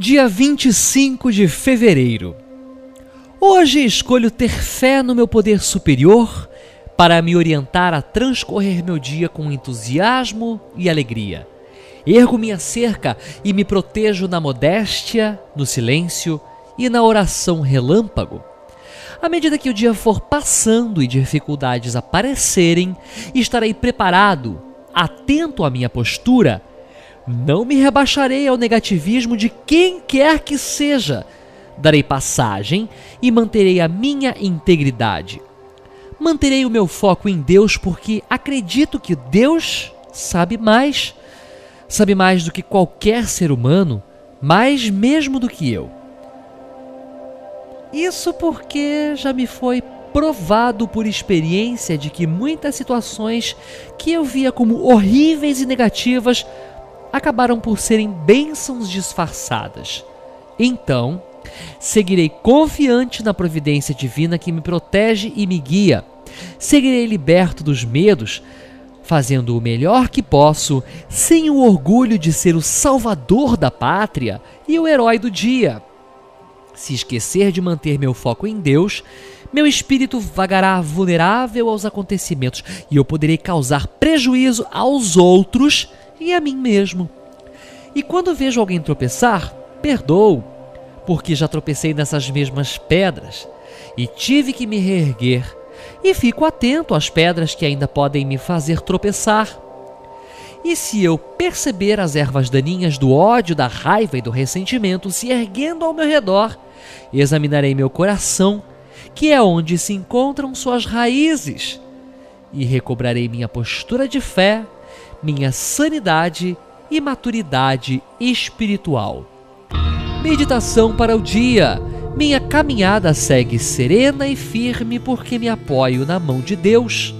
Dia 25 de fevereiro. Hoje escolho ter fé no meu poder superior para me orientar a transcorrer meu dia com entusiasmo e alegria. Ergo minha cerca e me protejo na modéstia, no silêncio e na oração relâmpago. À medida que o dia for passando e dificuldades aparecerem, estarei preparado, atento à minha postura não me rebaixarei ao negativismo de quem quer que seja. Darei passagem e manterei a minha integridade. Manterei o meu foco em Deus porque acredito que Deus sabe mais. Sabe mais do que qualquer ser humano, mais mesmo do que eu. Isso porque já me foi provado por experiência de que muitas situações que eu via como horríveis e negativas acabaram por serem bênçãos disfarçadas. Então, seguirei confiante na providência divina que me protege e me guia. Seguirei liberto dos medos, fazendo o melhor que posso, sem o orgulho de ser o salvador da pátria e o herói do dia. Se esquecer de manter meu foco em Deus, meu espírito vagará vulnerável aos acontecimentos e eu poderei causar prejuízo aos outros e a mim mesmo. E quando vejo alguém tropeçar, perdoo, porque já tropecei nessas mesmas pedras e tive que me reerguer, e fico atento às pedras que ainda podem me fazer tropeçar. E se eu perceber as ervas daninhas do ódio, da raiva e do ressentimento se erguendo ao meu redor, examinarei meu coração, que é onde se encontram suas raízes, e recobrarei minha postura de fé minha sanidade e maturidade espiritual. Meditação para o dia. Minha caminhada segue serena e firme porque me apoio na mão de Deus.